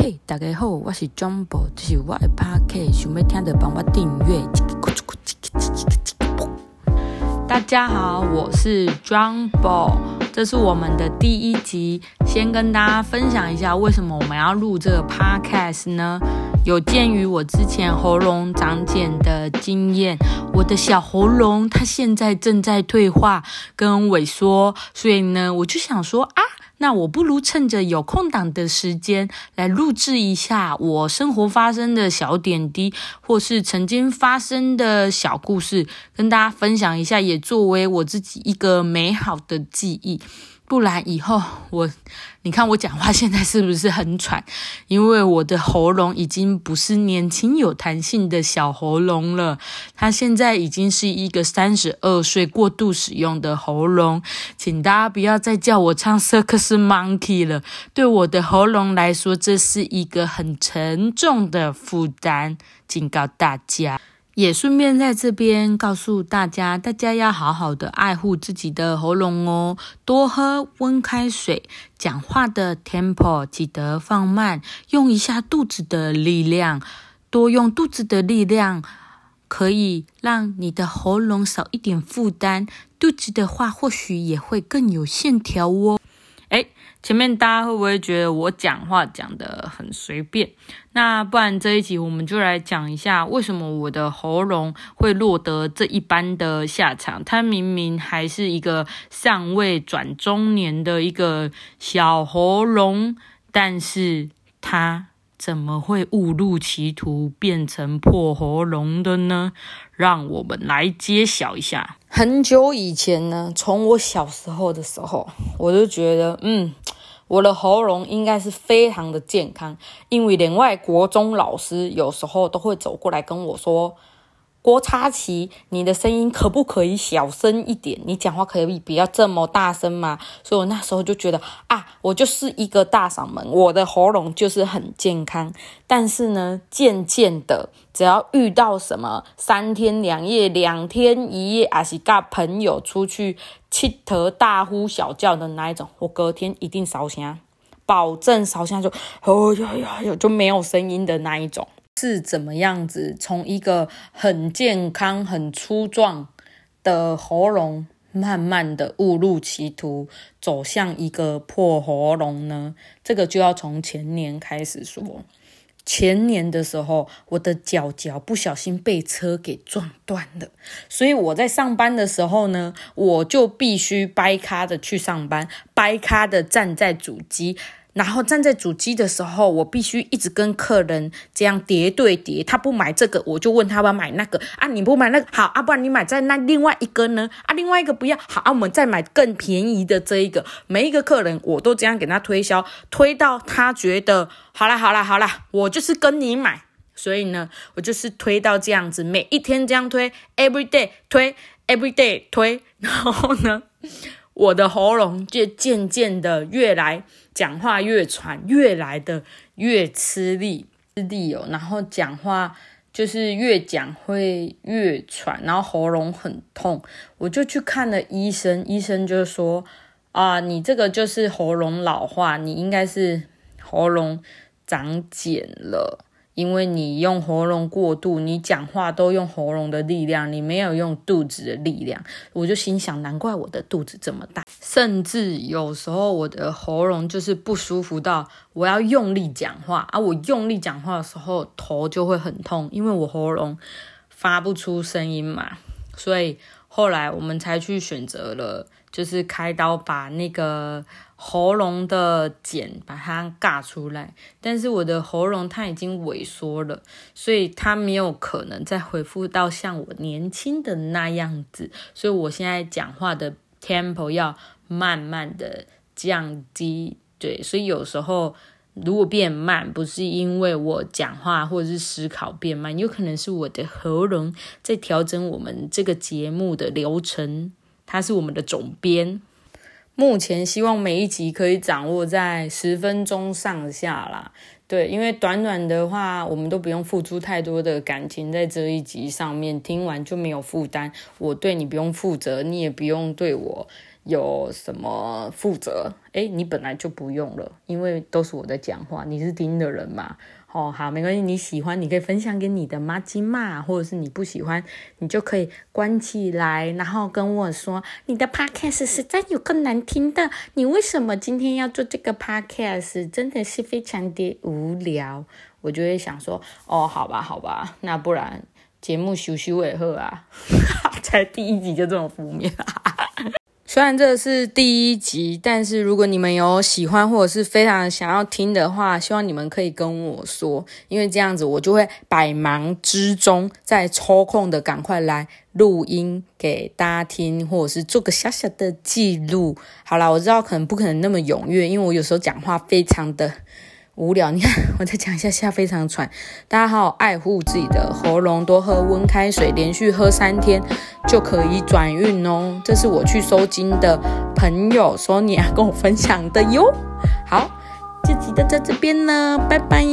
嘿，大家好，我是 Jumbo，这是我的 Podcast，想要听的帮我订阅。大家好，我是 Jumbo，这是我们的第一集，先跟大家分享一下为什么我们要录这个 Podcast 呢？有鉴于我之前喉咙长茧的经验，我的小喉咙它现在正在退化跟萎缩，所以呢，我就想说啊。那我不如趁着有空档的时间来录制一下我生活发生的小点滴，或是曾经发生的小故事，跟大家分享一下，也作为我自己一个美好的记忆。不然以后我，你看我讲话现在是不是很喘？因为我的喉咙已经不是年轻有弹性的小喉咙了，它现在已经是一个三十二岁过度使用的喉咙。请大家不要再叫我唱《Circus Monkey》了，对我的喉咙来说，这是一个很沉重的负担。警告大家。也顺便在这边告诉大家，大家要好好的爱护自己的喉咙哦，多喝温开水，讲话的 tempo 记得放慢，用一下肚子的力量，多用肚子的力量，可以让你的喉咙少一点负担，肚子的话或许也会更有线条哦。哎。前面大家会不会觉得我讲话讲的很随便？那不然这一集我们就来讲一下，为什么我的喉咙会落得这一般的下场？它明明还是一个尚未转中年的一个小喉咙，但是它怎么会误入歧途变成破喉咙的呢？让我们来揭晓一下。很久以前呢，从我小时候的时候，我就觉得，嗯。我的喉咙应该是非常的健康，因为连外国中老师有时候都会走过来跟我说。郭叉奇，你的声音可不可以小声一点？你讲话可以不要这么大声吗？所以我那时候就觉得啊，我就是一个大嗓门，我的喉咙就是很健康。但是呢，渐渐的，只要遇到什么三天两夜、两天一夜，还是跟朋友出去气头大呼小叫的那一种，我隔天一定烧声，保证烧声就哦呀呀呀，就没有声音的那一种。是怎么样子？从一个很健康、很粗壮的喉咙，慢慢的误入歧途，走向一个破喉咙呢？这个就要从前年开始说。前年的时候，我的脚脚不小心被车给撞断了，所以我在上班的时候呢，我就必须掰咖的去上班，掰咖的站在主机。然后站在主机的时候，我必须一直跟客人这样叠对叠。他不买这个，我就问他要不要买那个啊？你不买那个好啊？不然你买在那另外一个呢？啊，另外一个不要好啊？我们再买更便宜的这一个。每一个客人我都这样给他推销，推到他觉得好啦好啦好啦，我就是跟你买。所以呢，我就是推到这样子，每一天这样推，every day 推，every day 推。然后呢，我的喉咙就渐渐的越来。讲话越喘，越来的越吃力，吃力哦。然后讲话就是越讲会越喘，然后喉咙很痛。我就去看了医生，医生就说：“啊，你这个就是喉咙老化，你应该是喉咙长茧了。”因为你用喉咙过度，你讲话都用喉咙的力量，你没有用肚子的力量。我就心想，难怪我的肚子这么大，甚至有时候我的喉咙就是不舒服到我要用力讲话啊！我用力讲话的时候头就会很痛，因为我喉咙发不出声音嘛。所以后来我们才去选择了，就是开刀把那个。喉咙的茧把它尬出来，但是我的喉咙它已经萎缩了，所以它没有可能再恢复到像我年轻的那样子，所以我现在讲话的 tempo 要慢慢的降低，对，所以有时候如果变慢，不是因为我讲话或者是思考变慢，有可能是我的喉咙在调整我们这个节目的流程，它是我们的总编。目前希望每一集可以掌握在十分钟上下啦，对，因为短短的话，我们都不用付出太多的感情在这一集上面，听完就没有负担。我对你不用负责，你也不用对我有什么负责？哎，你本来就不用了，因为都是我在讲话，你是听的人嘛。哦，好，没关系，你喜欢你可以分享给你的妈鸡嘛，或者是你不喜欢，你就可以关起来，然后跟我说你的 podcast 实在有个难听的，你为什么今天要做这个 podcast？真的是非常的无聊。我就会想说，哦，好吧，好吧，那不然节目修修尾后啊，才第一集就这么负面。虽然这是第一集，但是如果你们有喜欢或者是非常想要听的话，希望你们可以跟我说，因为这样子我就会百忙之中再抽空的赶快来录音给大家听，或者是做个小小的记录。好啦，我知道可能不可能那么踊跃，因为我有时候讲话非常的。无聊，你看，我再讲一下，现在非常喘。大家好好爱护自己的喉咙，多喝温开水，连续喝三天就可以转运哦。这是我去收金的朋友说你要跟我分享的哟。好，这集就在这边呢，拜拜。